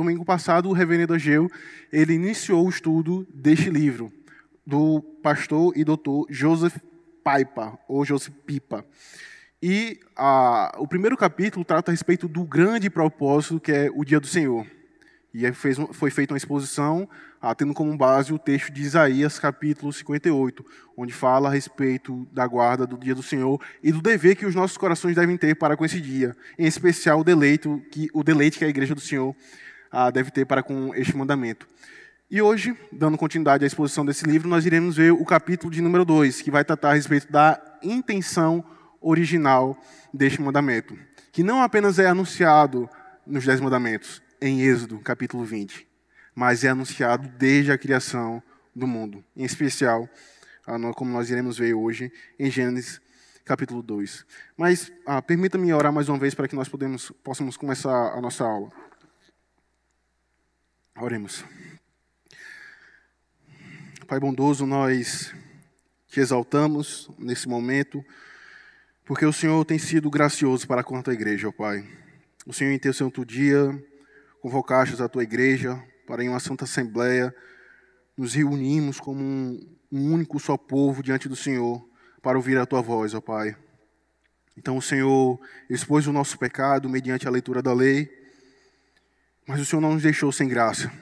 domingo passado, o reverendo Ageu, ele iniciou o estudo deste livro, do pastor e doutor Joseph Paipa, ou Joseph Pipa. E a, o primeiro capítulo trata a respeito do grande propósito que é o dia do Senhor. E fez, foi feita uma exposição, tendo como base o texto de Isaías, capítulo 58, onde fala a respeito da guarda do dia do Senhor e do dever que os nossos corações devem ter para com esse dia, em especial o deleite que, o deleite que a igreja do Senhor ah, deve ter para com este mandamento. E hoje, dando continuidade à exposição desse livro, nós iremos ver o capítulo de número 2, que vai tratar a respeito da intenção original deste mandamento, que não apenas é anunciado nos Dez Mandamentos, em Êxodo, capítulo 20, mas é anunciado desde a criação do mundo, em especial, ah, como nós iremos ver hoje, em Gênesis, capítulo 2. Mas ah, permita-me orar mais uma vez para que nós podemos, possamos começar a nossa aula. Oremos. Pai bondoso, nós te exaltamos nesse momento, porque o Senhor tem sido gracioso para com a tua igreja, ó Pai. O Senhor, em teu santo dia, convocaste a tua igreja para em uma santa assembleia nos reunimos como um, um único só povo diante do Senhor para ouvir a tua voz, ó Pai. Então o Senhor expôs o nosso pecado mediante a leitura da lei, mas o Senhor não nos deixou sem graça.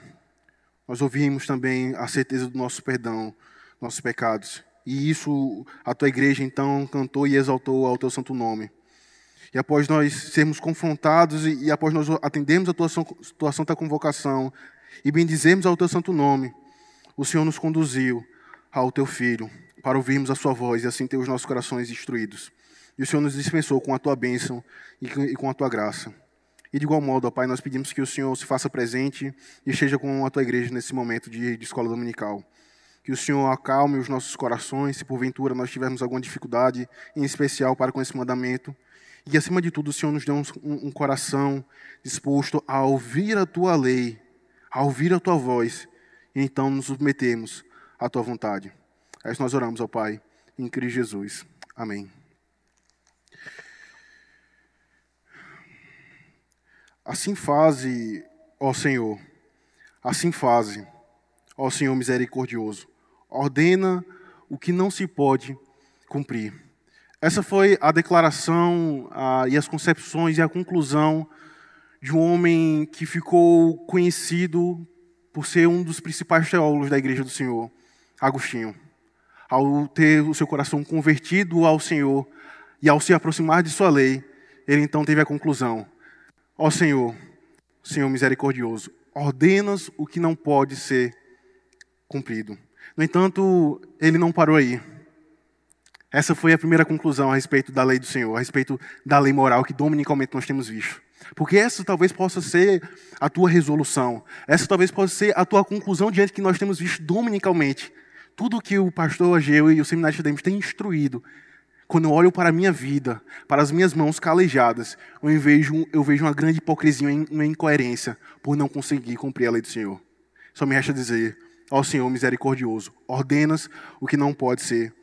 Nós ouvimos também a certeza do nosso perdão, nossos pecados. E isso a tua igreja então cantou e exaltou ao teu santo nome. E após nós sermos confrontados e, e após nós atendermos a tua, tua santa convocação e bendizermos ao teu santo nome, o Senhor nos conduziu ao teu filho para ouvirmos a sua voz e assim ter os nossos corações instruídos. E o Senhor nos dispensou com a tua bênção e com a tua graça. E de igual modo, ó Pai, nós pedimos que o Senhor se faça presente e esteja com a tua igreja nesse momento de, de escola dominical. Que o Senhor acalme os nossos corações, se porventura nós tivermos alguma dificuldade, em especial para com esse mandamento e, acima de tudo, o Senhor nos dê um, um coração disposto a ouvir a tua lei, a ouvir a tua voz, e então nos submetemos à tua vontade. É isso nós oramos ao Pai, em Cristo Jesus. Amém. Assim faze, ó Senhor, assim faze, ó Senhor misericordioso, ordena o que não se pode cumprir. Essa foi a declaração ah, e as concepções e a conclusão de um homem que ficou conhecido por ser um dos principais teólogos da Igreja do Senhor, Agostinho. Ao ter o seu coração convertido ao Senhor e ao se aproximar de sua lei, ele então teve a conclusão: Ó Senhor, Senhor misericordioso, ordenas o que não pode ser cumprido. No entanto, ele não parou aí. Essa foi a primeira conclusão a respeito da lei do Senhor, a respeito da lei moral que dominicalmente nós temos visto. Porque essa talvez possa ser a tua resolução, essa talvez possa ser a tua conclusão diante que nós temos visto dominicalmente. Tudo que o pastor Ageu e o seminário de Demos têm instruído, quando eu olho para a minha vida, para as minhas mãos calejadas, eu vejo, eu vejo uma grande hipocrisia, uma incoerência, por não conseguir cumprir a lei do Senhor. Só me resta dizer, ó Senhor misericordioso, ordenas o que não pode ser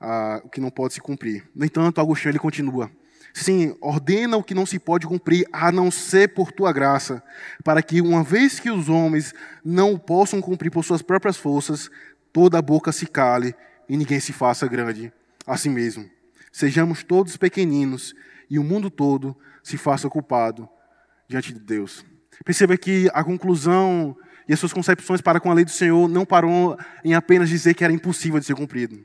ah, o que não pode se cumprir. No entanto, Agostinho ele continua. Sim, ordena o que não se pode cumprir, a não ser por tua graça, para que, uma vez que os homens não possam cumprir por suas próprias forças, toda a boca se cale e ninguém se faça grande a si mesmo. Sejamos todos pequeninos e o mundo todo se faça culpado diante de Deus. Perceba que a conclusão e as suas concepções para com a lei do Senhor não parou em apenas dizer que era impossível de ser cumprido.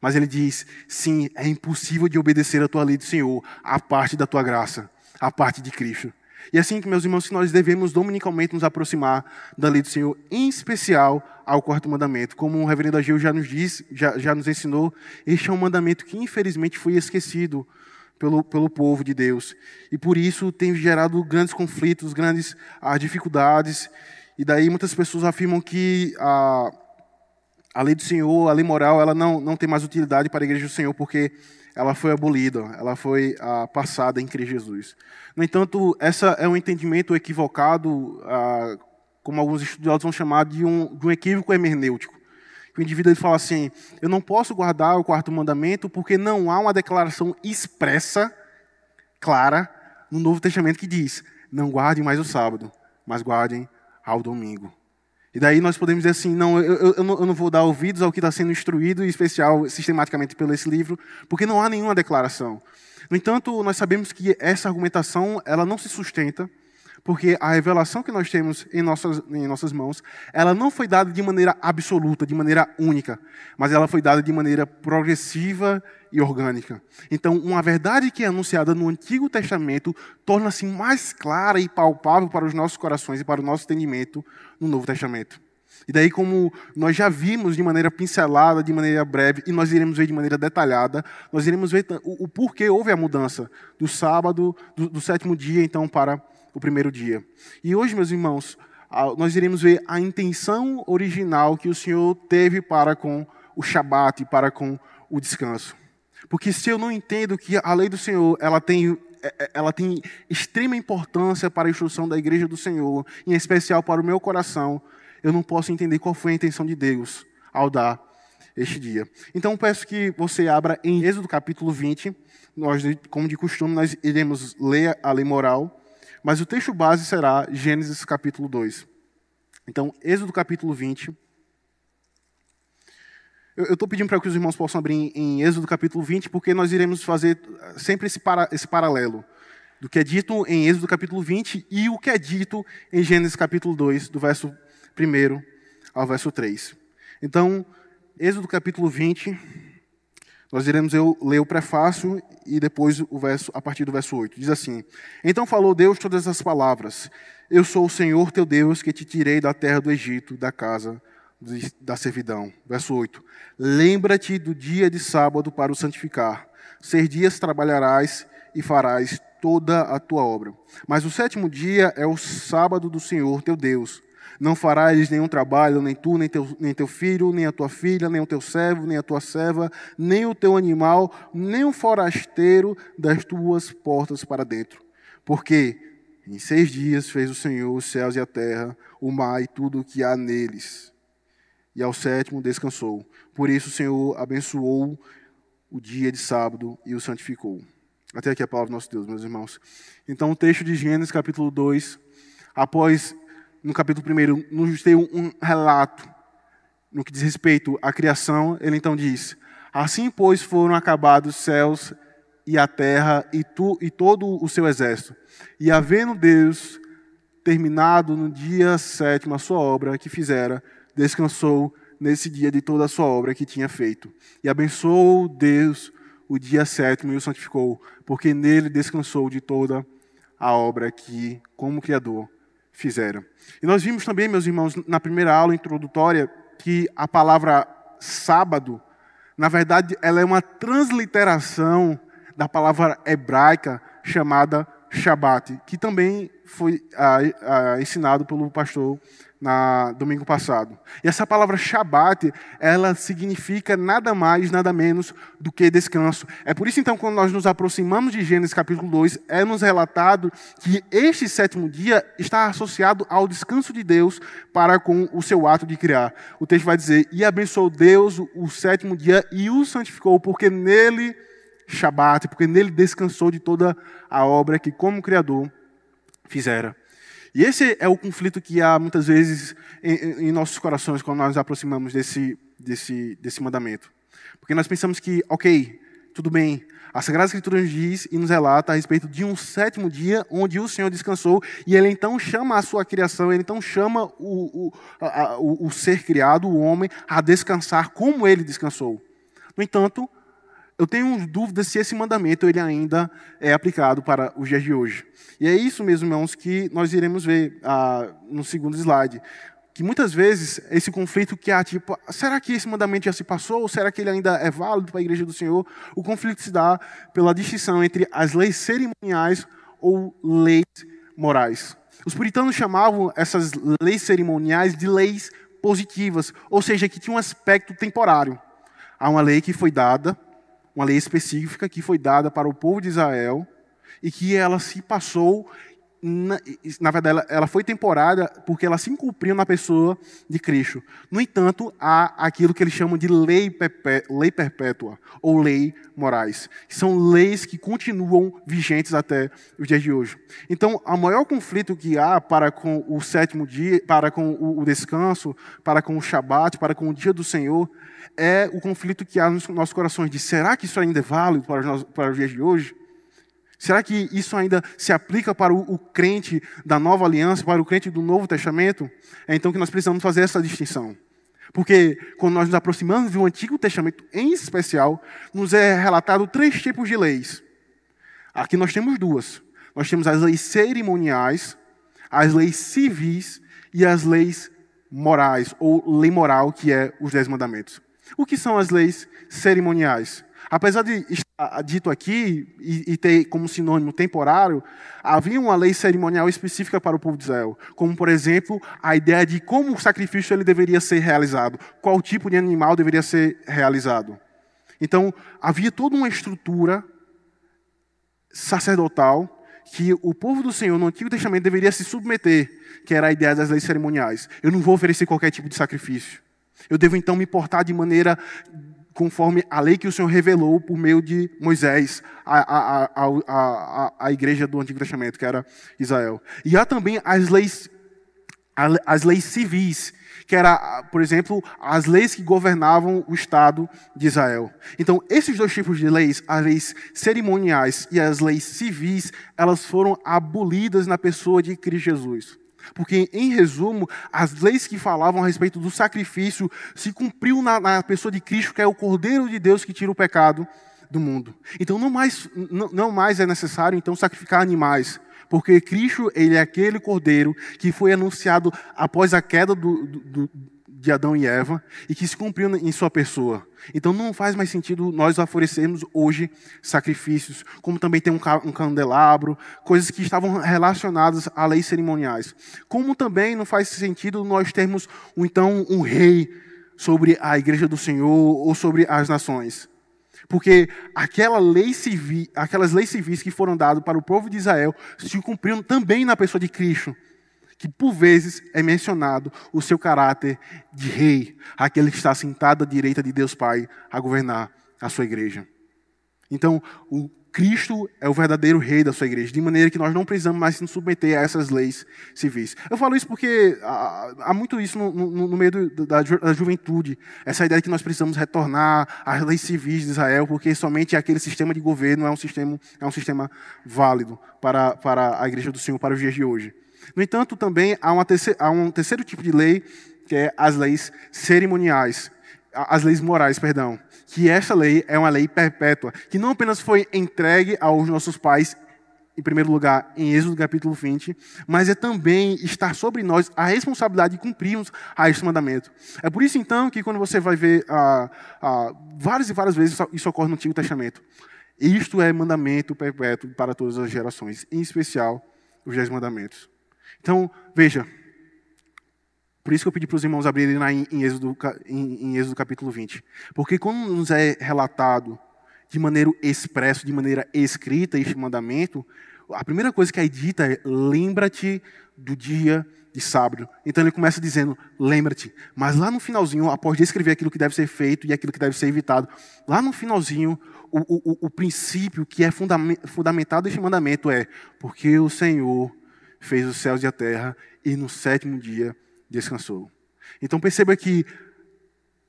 Mas ele diz: sim, é impossível de obedecer a tua lei do Senhor, a parte da tua graça, a parte de Cristo. E é assim que, meus irmãos, nós devemos dominicalmente nos aproximar da lei do Senhor, em especial ao quarto mandamento. Como o reverendo Agil já nos disse, já, já nos ensinou, este é um mandamento que infelizmente foi esquecido pelo, pelo povo de Deus. E por isso tem gerado grandes conflitos, grandes ah, dificuldades. E daí muitas pessoas afirmam que ah, a lei do Senhor, a lei moral, ela não, não tem mais utilidade para a igreja do Senhor, porque ela foi abolida, ela foi ah, passada em Cristo Jesus. No entanto, essa é um entendimento equivocado, ah, como alguns estudiosos vão chamar de um, de um equívoco hermenêutico. O indivíduo ele fala assim: eu não posso guardar o quarto mandamento porque não há uma declaração expressa, clara, no Novo Testamento que diz: não guarde mais o sábado. mas guardem ao domingo. E daí nós podemos dizer assim, não, eu, eu, eu não vou dar ouvidos ao que está sendo instruído, em especial sistematicamente pelo esse livro, porque não há nenhuma declaração. No entanto, nós sabemos que essa argumentação ela não se sustenta porque a revelação que nós temos em nossas, em nossas mãos, ela não foi dada de maneira absoluta, de maneira única, mas ela foi dada de maneira progressiva e orgânica. Então, uma verdade que é anunciada no Antigo Testamento torna-se mais clara e palpável para os nossos corações e para o nosso entendimento no Novo Testamento. E daí, como nós já vimos de maneira pincelada, de maneira breve, e nós iremos ver de maneira detalhada, nós iremos ver o, o porquê houve a mudança do sábado, do, do sétimo dia, então, para o primeiro dia. E hoje, meus irmãos, nós iremos ver a intenção original que o Senhor teve para com o Shabat, para com o descanso. Porque se eu não entendo que a lei do Senhor ela tem, é, é, ela tem extrema importância para a instrução da igreja do Senhor, em especial para o meu coração, eu não posso entender qual foi a intenção de Deus ao dar este dia. Então peço que você abra em Êxodo capítulo 20. Nós, como de costume, nós iremos ler a lei moral mas o texto base será Gênesis capítulo 2. Então, Êxodo capítulo 20. Eu estou pedindo para que os irmãos possam abrir em, Êxodo capítulo 20, porque nós iremos fazer sempre esse, para, esse paralelo do que é dito em Êxodo capítulo 20 e o que é dito em Gênesis capítulo 2, do verso 1 ao verso 3. Então, Êxodo capítulo 20, nós iremos eu ler o prefácio e depois o verso a partir do verso 8. Diz assim: Então falou Deus todas as palavras: Eu sou o Senhor teu Deus que te tirei da terra do Egito, da casa da servidão. Verso 8: Lembra-te do dia de sábado para o santificar. Seis dias trabalharás e farás toda a tua obra. Mas o sétimo dia é o sábado do Senhor teu Deus. Não farás nenhum trabalho, nem tu, nem teu, nem teu filho, nem a tua filha, nem o teu servo, nem a tua serva, nem o teu animal, nem o forasteiro das tuas portas para dentro. Porque em seis dias fez o Senhor os céus e a terra, o mar e tudo o que há neles. E ao sétimo descansou. Por isso o Senhor abençoou o dia de sábado e o santificou. Até aqui a palavra do nosso Deus, meus irmãos. Então, o texto de Gênesis, capítulo 2, após no capítulo 1, nos tem um relato no que diz respeito à criação. Ele então diz: Assim, pois, foram acabados os céus e a terra e, tu, e todo o seu exército. E havendo Deus terminado no dia sétimo a sua obra que fizera, descansou nesse dia de toda a sua obra que tinha feito. E abençoou Deus o dia sétimo e o santificou, porque nele descansou de toda a obra que, como Criador, fizera. E nós vimos também, meus irmãos, na primeira aula introdutória, que a palavra sábado, na verdade, ela é uma transliteração da palavra hebraica chamada Shabat, que também foi ah, ah, ensinado pelo pastor na domingo passado. E essa palavra Shabat, ela significa nada mais, nada menos do que descanso. É por isso então quando nós nos aproximamos de Gênesis capítulo 2, é nos relatado que este sétimo dia está associado ao descanso de Deus para com o seu ato de criar. O texto vai dizer: "E abençoou Deus o sétimo dia e o santificou, porque nele Shabat, porque nele descansou de toda a obra que como criador fizera." E esse é o conflito que há muitas vezes em, em nossos corações quando nós nos aproximamos desse, desse, desse mandamento. Porque nós pensamos que, ok, tudo bem, a Sagrada Escritura nos diz e nos relata a respeito de um sétimo dia onde o Senhor descansou e ele então chama a sua criação, ele então chama o, o, a, o, o ser criado, o homem, a descansar como ele descansou. No entanto, eu tenho dúvidas se esse mandamento ele ainda é aplicado para os dias de hoje. E é isso, meus irmãos, que nós iremos ver ah, no segundo slide. Que muitas vezes esse conflito que há, tipo, será que esse mandamento já se passou? Ou será que ele ainda é válido para a igreja do Senhor? O conflito se dá pela distinção entre as leis cerimoniais ou leis morais. Os puritanos chamavam essas leis cerimoniais de leis positivas, ou seja, que tinham um aspecto temporário. Há uma lei que foi dada uma lei específica que foi dada para o povo de Israel e que ela se passou na, na verdade, ela, ela, foi temporária porque ela se cumpriu na pessoa de Cristo. No entanto, há aquilo que eles chamam de lei, lei perpétua ou lei morais, que são leis que continuam vigentes até os dias de hoje. Então, o maior conflito que há para com o sétimo dia, para com o, o descanso, para com o Shabat, para com o dia do Senhor, é o conflito que há nos nossos corações de será que isso ainda é válido para para os dias de hoje? Será que isso ainda se aplica para o, o, crente da nova aliança, para o crente do Novo Testamento? É então que nós precisamos fazer essa distinção. Porque quando nós nos aproximamos do Antigo Testamento, em especial, nos é relatado três tipos de leis. Aqui nós temos duas. Nós temos as leis cerimoniais, as leis civis e as leis morais, ou lei moral, que é os Dez Mandamentos. O que são as leis cerimoniais? Apesar de estar dito aqui e, e, ter como sinônimo temporário, havia uma lei cerimonial específica para o povo de Israel, como por exemplo a ideia de como o sacrifício ele deveria ser realizado, qual tipo de animal deveria ser realizado. Então havia toda uma estrutura sacerdotal que o povo do Senhor no Antigo Testamento deveria se submeter, que era a ideia das leis cerimoniais. Eu não vou oferecer qualquer tipo de sacrifício. Eu devo então me portar de maneira conforme a lei que o Senhor revelou por meio de Moisés à, à, igreja do Antigo Testamento, que era Israel. E há também as leis, as leis civis, que era, por exemplo, as leis que governavam o Estado de Israel. Então, esses dois tipos de leis, as leis cerimoniais e as leis civis, elas foram abolidas na pessoa de Cristo Jesus. Porque, em resumo, as leis que falavam a respeito do sacrifício se cumpriu na, na, pessoa de Cristo, que é o Cordeiro de Deus que tira o pecado do mundo. Então, não mais, não, não mais é necessário então sacrificar animais, porque Cristo ele é aquele Cordeiro que foi anunciado após a queda do, do, de Adão e Eva e que se cumpriu em sua pessoa. Então não faz mais sentido nós oferecermos hoje sacrifícios, como também tem um, candelabro, coisas que estavam relacionadas a leis cerimoniais. Como também não faz sentido nós termos então um rei sobre a igreja do Senhor ou sobre as nações. Porque aquela lei civil, aquelas leis civis que foram dadas para o povo de Israel se cumpriram também na pessoa de Cristo que por vezes é mencionado o seu caráter de rei, aquele que está sentado à direita de Deus Pai a governar a sua igreja. Então, o Cristo é o verdadeiro rei da sua igreja, de maneira que nós não precisamos mais nos submeter a essas leis civis. Eu falo isso porque há, muito isso no, no, no meio do, da, da, juventude, essa ideia de que nós precisamos retornar às leis civis de Israel, porque somente aquele sistema de governo é um sistema, é um sistema válido para, para a igreja do Senhor para os dias de hoje. No entanto, também há, terceira, há um terceiro tipo de lei, que é as leis cerimoniais, as leis morais, perdão. Que essa lei é uma lei perpétua, que não apenas foi entregue aos nossos pais, em primeiro lugar, em Êxodo capítulo 20, mas é também estar sobre nós a responsabilidade de cumprirmos a este mandamento. É por isso, então, que quando você vai ver ah, ah, várias e várias vezes isso ocorre no Antigo Testamento. Isto é mandamento perpétuo para todas as gerações, em especial os dez mandamentos. Então, veja. Por isso que eu pedi para os irmãos abrirem lá em, em, Êxodo, em, em Êxodo capítulo 20. Porque quando nos é relatado de maneira expressa, de maneira escrita este mandamento, a primeira coisa que é dita é: lembra-te do dia de sábado. Então ele começa dizendo: lembra-te. Mas lá no finalzinho, após descrever aquilo que deve ser feito e aquilo que deve ser evitado, lá no finalzinho, o, o, o princípio que é fundamentado este mandamento é: porque o Senhor fez os céus e a terra e no sétimo dia descansou. Então perceba que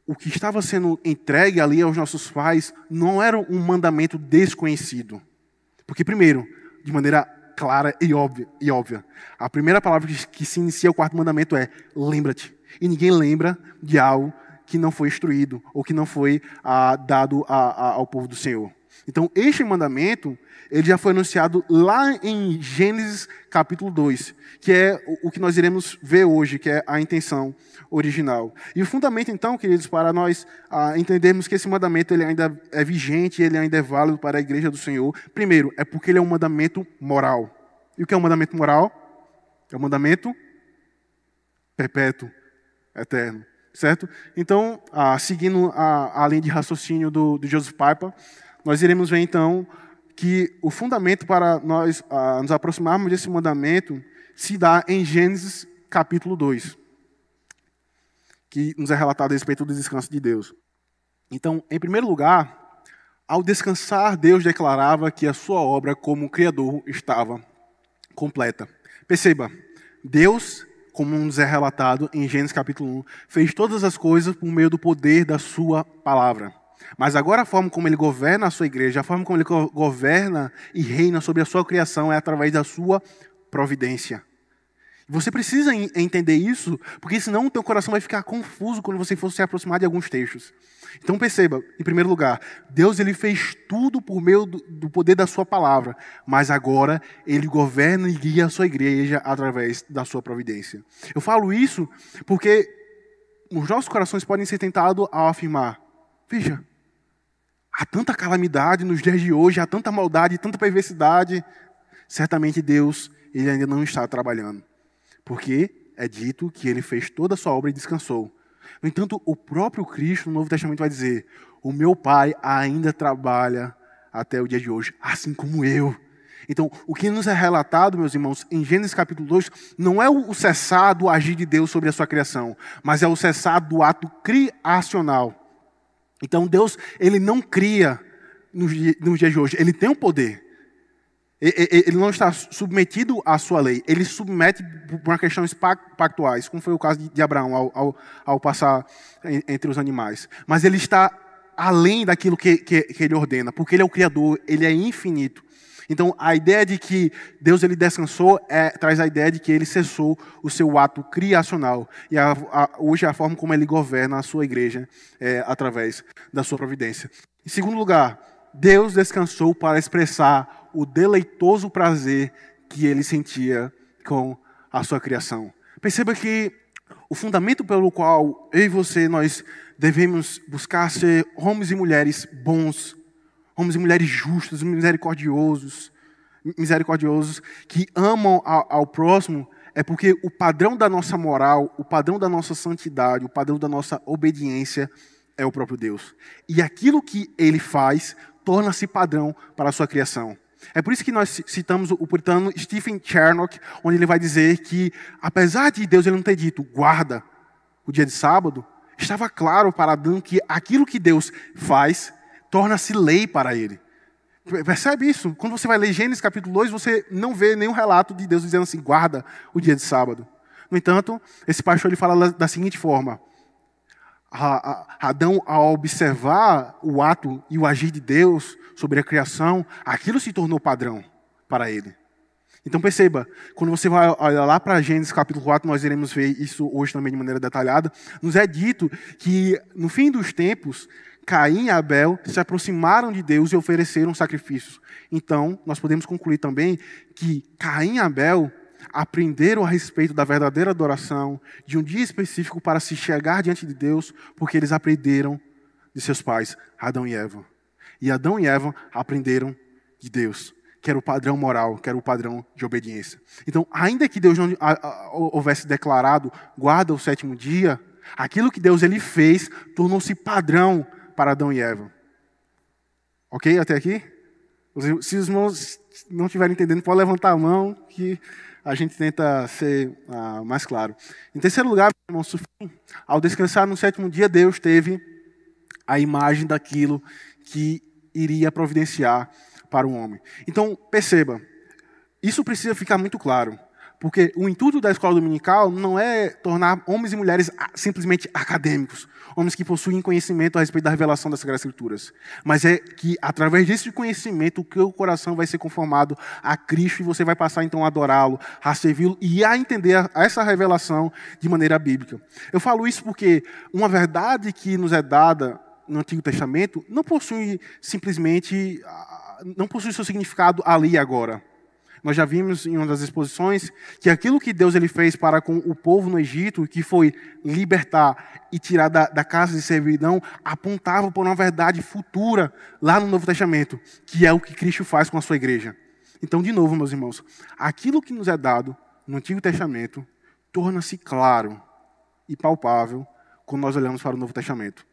o que estava sendo entregue ali aos nossos pais não era um mandamento desconhecido. Porque, primeiro, de maneira clara e óbvia, e óbvia a primeira palavra que, se inicia o quarto mandamento é lembra-te. E ninguém lembra de algo que não foi instruído ou que não foi ah, dado a, a, ao povo do Senhor. Então, este mandamento, ele já foi anunciado lá em Gênesis capítulo 2, que é o que nós iremos ver hoje, que é a intenção original. E o fundamento, então, queridos, para nós ah, entendermos que esse mandamento ele ainda é vigente, ele ainda é válido para a igreja do Senhor, primeiro, é porque ele é um mandamento moral. E o que é um mandamento moral? É um mandamento perpétuo, eterno. Certo? Então, ah, seguindo a, a linha de raciocínio do, do Joseph Piper, nós iremos ver então que o fundamento para nós ah, nos aproximarmos desse mandamento se dá em Gênesis capítulo 2, que nos é relatado a respeito do descanso de Deus. Então, em primeiro lugar, ao descansar, Deus declarava que a sua obra como Criador estava completa. Perceba, Deus, como nos é relatado em Gênesis capítulo 1, fez todas as coisas por meio do poder da sua palavra. Mas agora a forma como ele governa a sua igreja, a forma como ele governa e reina sobre a sua criação é através da sua providência. Você precisa entender isso, porque senão o teu coração vai ficar confuso quando você for se aproximar de alguns textos. Então perceba, em primeiro lugar, Deus ele fez tudo por meio do, poder da sua palavra, mas agora ele governa e guia a sua igreja através da sua providência. Eu falo isso porque os nossos corações podem ser tentados a afirmar: veja, há tanta calamidade nos dias de hoje, há tanta maldade, tanta perversidade, certamente Deus ele ainda não está trabalhando porque é dito que ele fez toda a sua obra e descansou. No entanto, o próprio Cristo no Novo Testamento vai dizer: O meu Pai ainda trabalha até o dia de hoje, assim como eu. Então, o que nos é relatado, meus irmãos, em Gênesis capítulo 2, não é o cessar do agir de Deus sobre a sua criação, mas é o cessar do ato criacional. Então, Deus, ele não cria nos dias de hoje, ele tem o poder. Ele não está submetido à sua lei, ele submete por questões pactuais, como foi o caso de Abraão ao, ao, ao passar entre os animais. Mas ele está além daquilo que, que, que, ele ordena, porque ele é o Criador, ele é infinito. Então, a ideia de que Deus ele descansou é, traz a ideia de que ele cessou o seu ato criacional. E a, a, hoje é a forma como ele governa a sua igreja é, através da sua providência. Em segundo lugar, Deus descansou para expressar o deleitoso prazer que ele sentia com a sua criação. Perceba que o fundamento pelo qual eu e você nós devemos buscar ser homens e mulheres bons, homens e mulheres justos, misericordiosos, misericordiosos que amam ao, ao próximo, é porque o padrão da nossa moral, o padrão da nossa santidade, o padrão da nossa obediência é o próprio Deus. E aquilo que ele faz torna-se padrão para a sua criação. É por isso que nós citamos o puritano Stephen Chernock, onde ele vai dizer que, apesar de Deus ele não ter dito guarda o dia de sábado, estava claro para Adão que aquilo que Deus faz torna-se lei para ele. Percebe isso? Quando você vai ler Gênesis capítulo 2, você não vê nenhum relato de Deus dizendo assim, guarda o dia de sábado. No entanto, esse pastor ele fala da seguinte forma: Adão, ao observar o ato e o agir de Deus sobre a criação, aquilo se tornou padrão para ele. Então perceba, quando você vai olhar lá para Gênesis capítulo 4, nós iremos ver isso hoje também de maneira detalhada, nos é dito que no fim dos tempos, Caim e Abel se aproximaram de Deus e ofereceram sacrifícios. Então, nós podemos concluir também que Caim e Abel aprenderam a respeito da verdadeira adoração, de um dia específico para se chegar diante de Deus, porque eles aprenderam de seus pais, Adão e Eva. E Adão e Eva aprenderam de Deus, que era o padrão moral, que era o padrão de obediência. Então, ainda que Deus não houvesse declarado guarda o sétimo dia, aquilo que Deus ele fez tornou-se padrão para Adão e Eva. Ok até aqui? Se os irmãos não estiverem entendendo, pode levantar a mão que a gente tenta ser ah, mais claro. Em terceiro lugar, irmão ao descansar no sétimo dia, Deus teve a imagem daquilo que iria providenciar para o homem. Então, perceba, isso precisa ficar muito claro. Porque o intuito da escola dominical não é tornar homens e mulheres simplesmente acadêmicos, homens que possuem conhecimento a respeito da revelação das Sagradas Escrituras. Mas é que, através desse conhecimento, o teu coração vai ser conformado a Cristo e você vai passar então a adorá-lo, a servi-lo e a entender essa revelação de maneira bíblica. Eu falo isso porque uma verdade que nos é dada no Antigo Testamento não possui simplesmente, não possui seu significado ali e agora. Nós já vimos em uma das exposições que aquilo que Deus ele fez para com o povo no Egito, que foi libertar e tirar da, da casa de servidão, apontava para uma verdade futura lá no Novo Testamento, que é o que Cristo faz com a sua igreja. Então, de novo, meus irmãos, aquilo que nos é dado no Antigo Testamento torna-se claro e palpável quando nós olhamos para o Novo Testamento.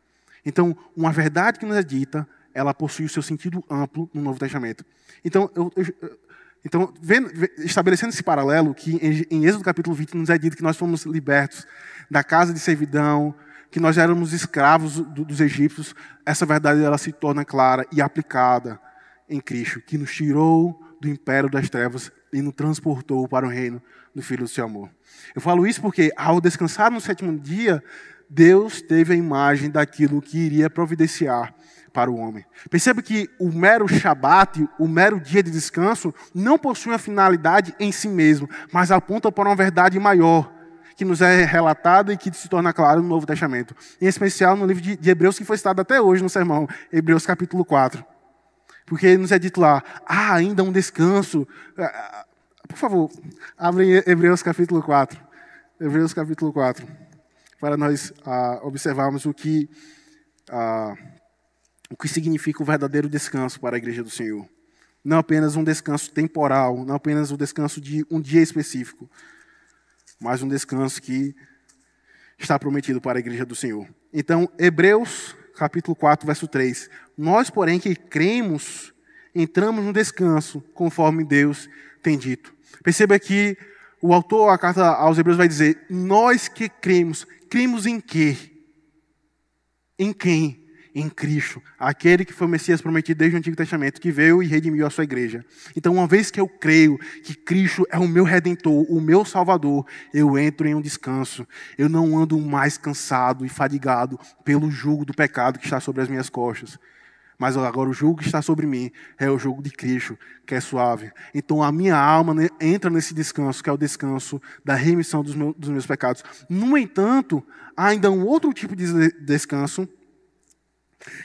Então, uma verdade que nos é dita ela possui o seu sentido amplo no Novo Testamento. Então, eu, eu, então vendo, estabelecendo esse paralelo, que em, Êxodo capítulo 20 nos é dito que nós fomos libertos da casa de servidão, que nós éramos escravos do, dos egípcios, essa verdade ela se torna clara e aplicada em Cristo, que nos tirou do império das trevas e nos transportou para o reino do Filho do seu amor. Eu falo isso porque, ao descansar no sétimo dia, Deus teve a imagem daquilo que iria providenciar para o homem. Perceba que o mero Shabat, o mero dia de descanso, não possui uma finalidade em si mesmo, mas aponta para uma verdade maior, que nos é relatada e que se torna claro no Novo Testamento. Em especial no livro de Hebreus, que foi citado até hoje no sermão, Hebreus capítulo 4. Porque nos é dito lá, ah, ainda um descanso. Ah, ah, por favor, abre Hebreus capítulo 4. Hebreus capítulo 4. Para nós ah, observarmos o que, ah, o que significa o verdadeiro descanso para a igreja do Senhor. Não apenas um descanso temporal, não apenas um descanso de um dia específico, mas um descanso que está prometido para a igreja do Senhor. Então, Hebreus capítulo 4, verso 3. Nós, porém, que cremos, entramos no descanso, conforme Deus tem dito. Perceba que o autor, a carta aos Hebreus, vai dizer: Nós que cremos, cremos em quê? Em quem? Em Cristo, aquele que foi o Messias prometido desde o Antigo Testamento, que veio e redimiu a sua igreja. Então, uma vez que eu creio que Cristo é o meu redentor, o meu salvador, eu entro em um descanso. Eu não ando mais cansado e fadigado pelo jugo do pecado que está sobre as minhas costas. Mas agora o jugo que está sobre mim é o jugo de Cristo, que é suave. Então a minha alma entra nesse descanso, que é o descanso da remissão dos meus, dos meus pecados. No entanto, há ainda um outro tipo de descanso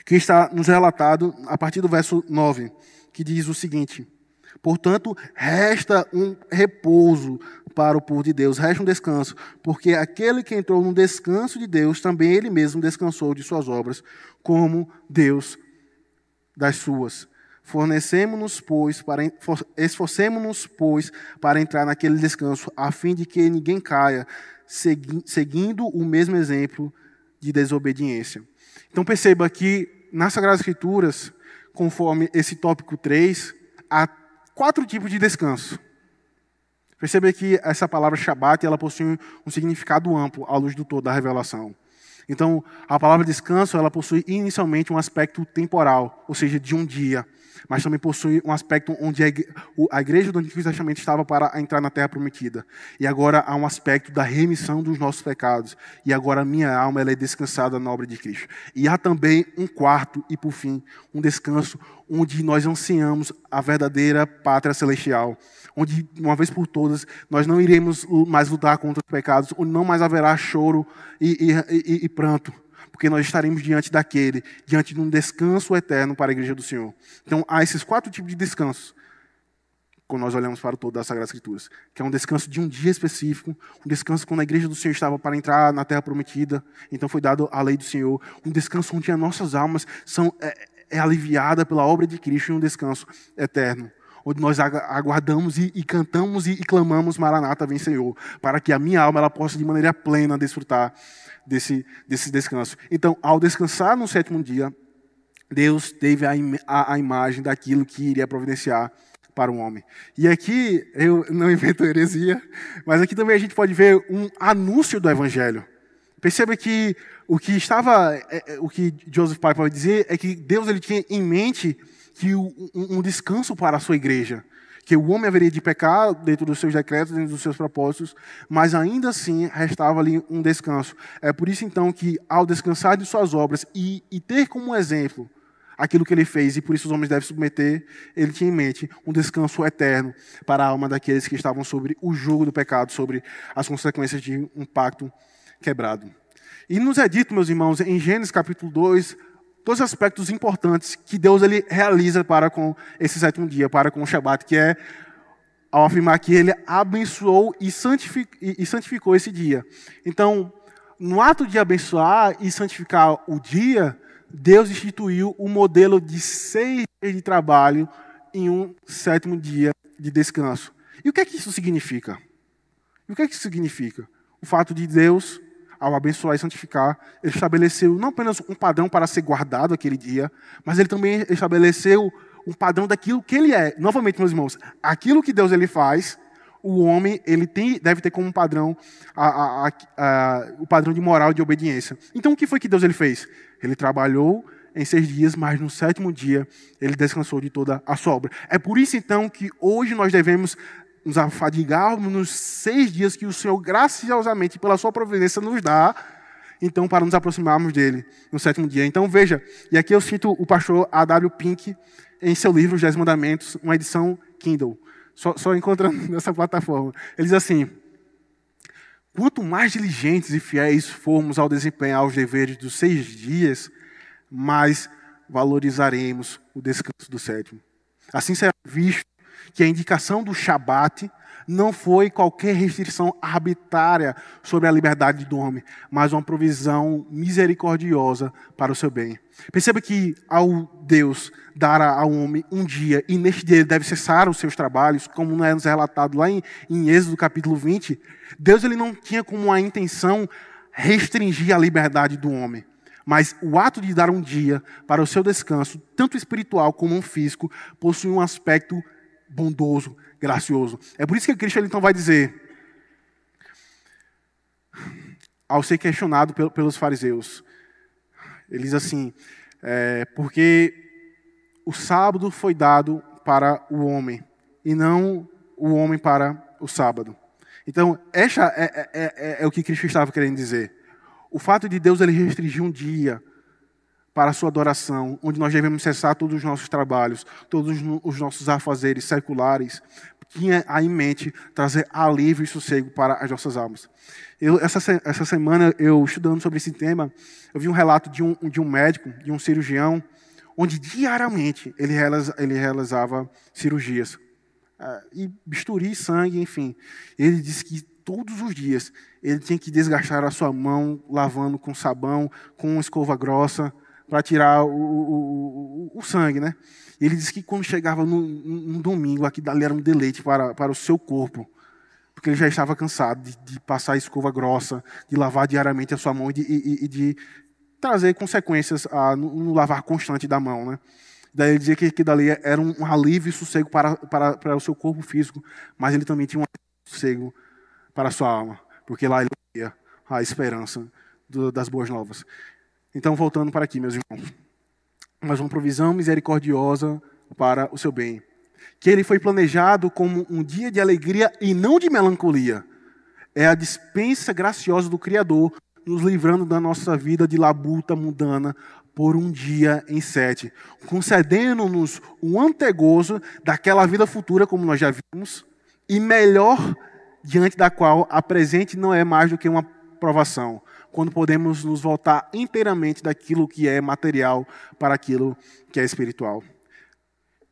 que está nos relatado a partir do verso 9, que diz o seguinte: Portanto, resta um repouso para o povo de Deus, resta um descanso, porque aquele que entrou no descanso de Deus, também ele mesmo descansou de suas obras, como Deus das suas. Fornecemos-nos, pois, para esforcemos-nos, pois, para entrar naquele descanso, a fim de que ninguém caia, seguindo o mesmo exemplo de desobediência. Então perceba que nas Sagradas Escrituras, conforme esse tópico 3, há quatro tipos de descanso. Perceba que essa palavra Shabat ela possui um significado amplo à luz do todo da revelação. Então, a palavra descanso ela possui inicialmente um aspecto temporal, ou seja, de um dia mas também possui um aspecto onde a igreja do Antigo Testamento estava para entrar na terra prometida. E agora há um aspecto da remissão dos nossos pecados. E agora a minha alma ela é descansada na obra de Cristo. E há também um quarto e, por fim, um descanso onde nós ansiamos a verdadeira pátria celestial. Onde, uma vez por todas, nós não iremos mais lutar contra os pecados, onde não mais haverá choro e, e, e, e pranto porque nós estaremos diante daquele, diante de um descanso eterno para a igreja do Senhor. Então, há esses quatro tipos de descansos, quando nós olhamos para o todo das Sagradas Escrituras, que é um descanso de um dia específico, um descanso quando a igreja do Senhor estava para entrar na terra prometida, então foi dado a lei do Senhor, um descanso onde as nossas almas são é, é aliviada pela obra de Cristo e um descanso eterno onde nós aguardamos e, e cantamos e, e, clamamos Maranata, vem Senhor, para que a minha alma ela possa de maneira plena desfrutar desse, desse descanso. Então, ao descansar no sétimo dia, Deus teve a, a, a imagem daquilo que iria providenciar para o homem. E aqui, eu não invento heresia, mas aqui também a gente pode ver um anúncio do evangelho. Perceba que o que estava, é, é, o que Joseph Piper vai dizer é que Deus ele tinha em mente que um, um descanso para a sua igreja que o homem haveria de pecar dentro dos seus decretos, dentro dos seus propósitos, mas ainda assim restava ali um descanso. É por isso então que, ao descansar de suas obras e, e ter como exemplo aquilo que ele fez, e por isso os homens devem submeter, ele tinha em mente um descanso eterno para a alma daqueles que estavam sobre o jugo do pecado, sobre as consequências de um pacto quebrado. E nos é dito, meus irmãos, em Gênesis capítulo 2, todos os aspectos importantes que Deus ele realiza para com esse sétimo dia, para com o Shabat, que é ao afirmar que ele abençoou e santificou, esse dia. Então, no ato de abençoar e santificar o dia, Deus instituiu o um modelo de seis dias de trabalho em um sétimo dia de descanso. E o que é que isso significa? E o que é que isso significa? O fato de Deus ao abençoar e santificar, ele estabeleceu não apenas um padrão para ser guardado aquele dia, mas ele também estabeleceu um padrão daquilo que ele é. Novamente, meus irmãos, aquilo que Deus ele faz, o homem ele tem, deve ter como padrão a, a, a, o padrão de moral e de obediência. Então, o que foi que Deus ele fez? Ele trabalhou em seis dias, mas no sétimo dia ele descansou de toda a sua obra. É por isso, então, que hoje nós devemos nos afadigarmos nos seis dias que o Senhor, graciosamente, pela sua providência, nos dá, então, para nos aproximarmos dele no sétimo dia. Então, veja, e aqui eu cito o pastor A.W. Pink em seu livro Os Dez Mandamentos, uma edição Kindle, só, só encontrando nessa plataforma. Ele diz assim: Quanto mais diligentes e fiéis formos ao desempenhar os deveres dos seis dias, mais valorizaremos o descanso do sétimo. Assim será visto que a indicação do Shabat não foi qualquer restrição arbitrária sobre a liberdade do homem, mas uma provisão misericordiosa para o seu bem. Perceba que ao Deus dar ao homem um dia, e neste dia ele deve cessar os seus trabalhos, como é nos relatado lá em, em Êxodo capítulo 20, Deus ele não tinha como a intenção restringir a liberdade do homem. Mas o ato de dar um dia para o seu descanso, tanto espiritual como físico, possui um aspecto bondoso, gracioso. É por isso que Cristo então vai dizer, ao ser questionado pelos fariseus, ele diz assim: é, porque o sábado foi dado para o homem e não o homem para o sábado. Então, essa é, é, é, é, o que Cristo estava querendo dizer. O fato de Deus ele restringir um dia para a sua adoração, onde nós devemos cessar todos os nossos trabalhos, todos os nossos afazeres seculares, tinha em mente trazer alívio e sossego para as nossas almas. Eu, essa, essa semana, eu estudando sobre esse tema, eu vi um relato de um, de um médico, de um cirurgião, onde diariamente ele, ele realizava cirurgias. Uh, e bisturi, sangue, enfim. Ele disse que todos os dias ele tinha que desgastar a sua mão lavando com sabão, com escova grossa, para tirar o, o, o, sangue, né? Ele disse que quando chegava no, no domingo, aqui dali era um deleite para, para o seu corpo, porque ele já estava cansado de, de passar a escova grossa, de lavar diariamente a sua mão e de, e, e de trazer consequências a, no, no, lavar constante da mão, né? Daí ele dizia que, que dali era um, um alívio e sossego para, para, para o seu corpo físico, mas ele também tinha um sossego para a sua alma, porque lá ele via a esperança do, das boas novas. Então, voltando para aqui, meus irmãos. Mas uma provisão misericordiosa para o seu bem. Que ele foi planejado como um dia de alegria e não de melancolia. É a dispensa graciosa do Criador, nos livrando da nossa vida de labuta mundana por um dia em sete, concedendo-nos um antegozo daquela vida futura, como nós já vimos, e melhor diante da qual a presente não é mais do que uma provação, quando podemos nos voltar inteiramente daquilo que é material para aquilo que é espiritual.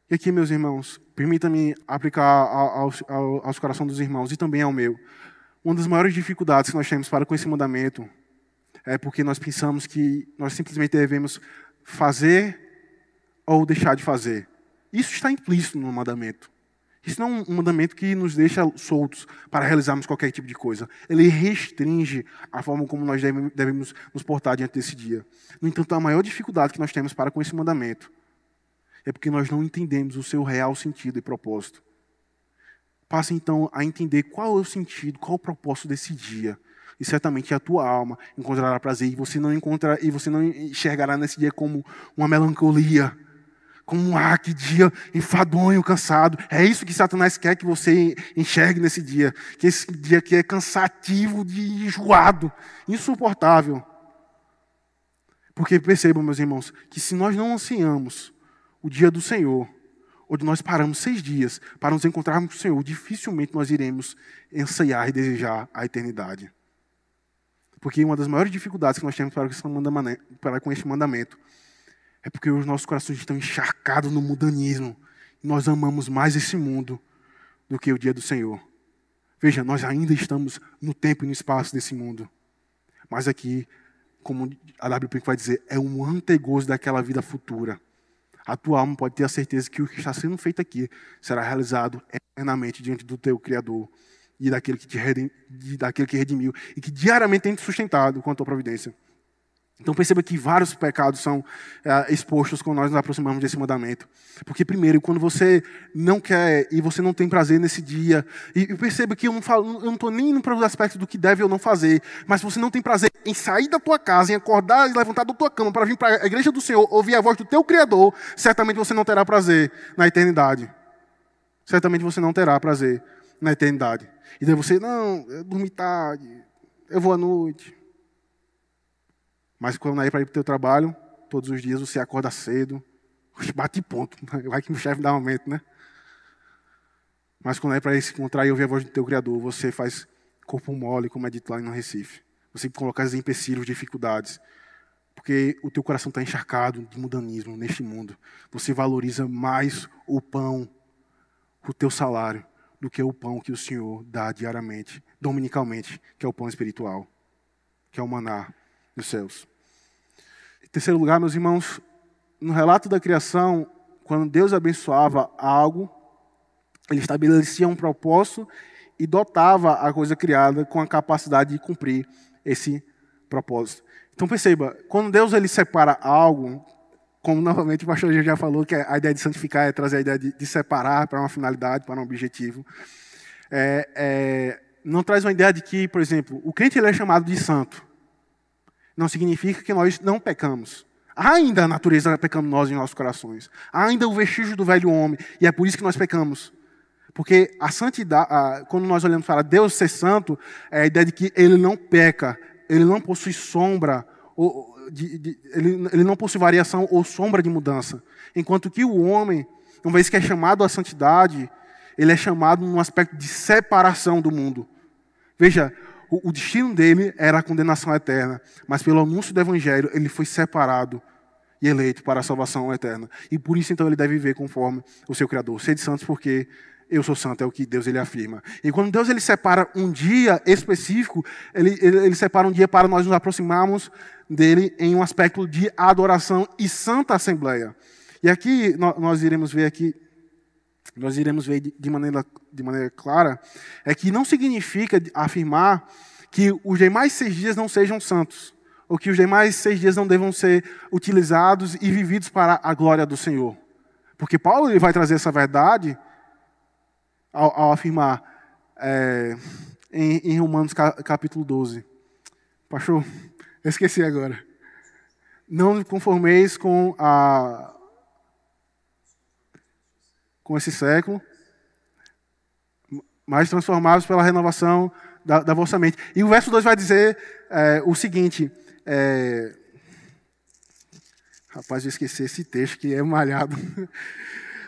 E aqui, meus irmãos, permita-me aplicar aos, aos corações dos irmãos e também ao meu. Uma das maiores dificuldades que nós temos para com esse mandamento é porque nós pensamos que nós simplesmente devemos fazer ou deixar de fazer. Isso está implícito no mandamento. Isso não é um mandamento que nos deixa soltos para realizarmos qualquer tipo de coisa. Ele restringe a forma como nós devemos nos portar diante desse dia. No entanto, a maior dificuldade que nós temos para com esse mandamento é porque nós não entendemos o seu real sentido e propósito. Passe então a entender qual é o sentido, qual é o propósito desse dia. E certamente a tua alma encontrará prazer e você não e você não enxergará nesse dia como uma melancolia, como ah, que dia enfadonho, cansado. É isso que Satanás quer que você enxergue nesse dia. Que esse dia que é cansativo, de enjoado, insuportável. Porque percebam, meus irmãos, que se nós não ansiamos o dia do Senhor, onde nós paramos seis dias para nos encontrarmos com o Senhor, dificilmente nós iremos anseiar e desejar a eternidade. Porque uma das maiores dificuldades que nós temos para com este mandamento é porque os nossos corações estão encharcados no mundanismo. Nós amamos mais esse mundo do que o dia do Senhor. Veja, nós ainda estamos no tempo e no espaço desse mundo. Mas aqui, como a WP vai dizer, é um antegozo daquela vida futura. A tua alma pode ter a certeza que o que está sendo feito aqui será realizado eternamente diante do teu Criador. e daquele que, te redim, daquele que redimiu e que diariamente tem te sustentado com a tua providência. Então perceba que vários pecados são é, expostos quando nós nos aproximamos desse mandamento. Porque, primeiro, quando você não quer e você não tem prazer nesse dia, e, e perceba que eu não estou nem indo para os aspectos do que deve ou não fazer, mas você não tem prazer em sair da tua casa, em acordar e levantar da tua cama para vir para a igreja do Senhor, ouvir a voz do teu Criador, certamente você não terá prazer na eternidade. Certamente você não terá prazer na eternidade. E daí você, não, eu dormi tarde, eu vou à noite. Mas quando é para ir para o teu trabalho, todos os dias você acorda cedo, bate ponto, vai que o chefe dá um aumento, né? Mas quando é para se encontrar e ouvir a voz do teu Criador, você faz corpo mole, como é dito lá no Recife. Você coloca os empecilhos, dificuldades. Porque o teu coração está encharcado de mudanismo neste mundo. Você valoriza mais o pão, o teu salário, do que o pão que o Senhor dá diariamente, dominicalmente, que é o pão espiritual, que é o maná dos céus. Terceiro lugar, meus irmãos, no relato da criação, quando Deus abençoava algo, ele estabelecia um propósito e dotava a coisa criada com a capacidade de cumprir esse propósito. Então perceba, quando Deus ele separa algo, como novamente o pastor já falou, que a ideia de santificar é trazer a ideia de, de separar para uma finalidade, para um objetivo, é, é, não traz uma ideia de que, por exemplo, o crente ele é chamado de santo não significa que nós não pecamos. Ainda a natureza pecaminosa em nossos corações. Ainda o vestígio do velho homem. E é por isso que nós pecamos. Porque a santidade, quando nós olhamos para Deus ser santo, é a ideia de que ele não peca, ele não possui sombra, ou, de, de, ele, ele não possui variação ou sombra de mudança. Enquanto que o homem, uma vez que é chamado à santidade, ele é chamado num aspecto de separação do mundo. Veja, o, o destino dele era a condenação eterna, mas pelo anúncio do evangelho ele foi separado e eleito para a salvação eterna. E por isso então ele deve viver conforme o seu criador. Sede santos porque eu sou santo, é o que Deus ele afirma. E quando Deus ele separa um dia específico, ele, ele, ele, separa um dia para nós nos aproximarmos dele em um aspecto de adoração e santa assembleia. E aqui nós, nós iremos ver aqui nós iremos ver de maneira, de maneira clara, é que não significa afirmar que os demais seis dias não sejam santos, ou que os demais seis dias não devam ser utilizados e vividos para a glória do Senhor. Porque Paulo ele vai trazer essa verdade ao, ao afirmar é, em, em, Romanos capítulo 12. Pastor, eu esqueci agora. Não conformeis com a, com esse século, mas transformados pela renovação da, da vossa mente. E o verso 2 vai dizer é, o seguinte: é, rapaz, eu esqueci esse texto que é malhado.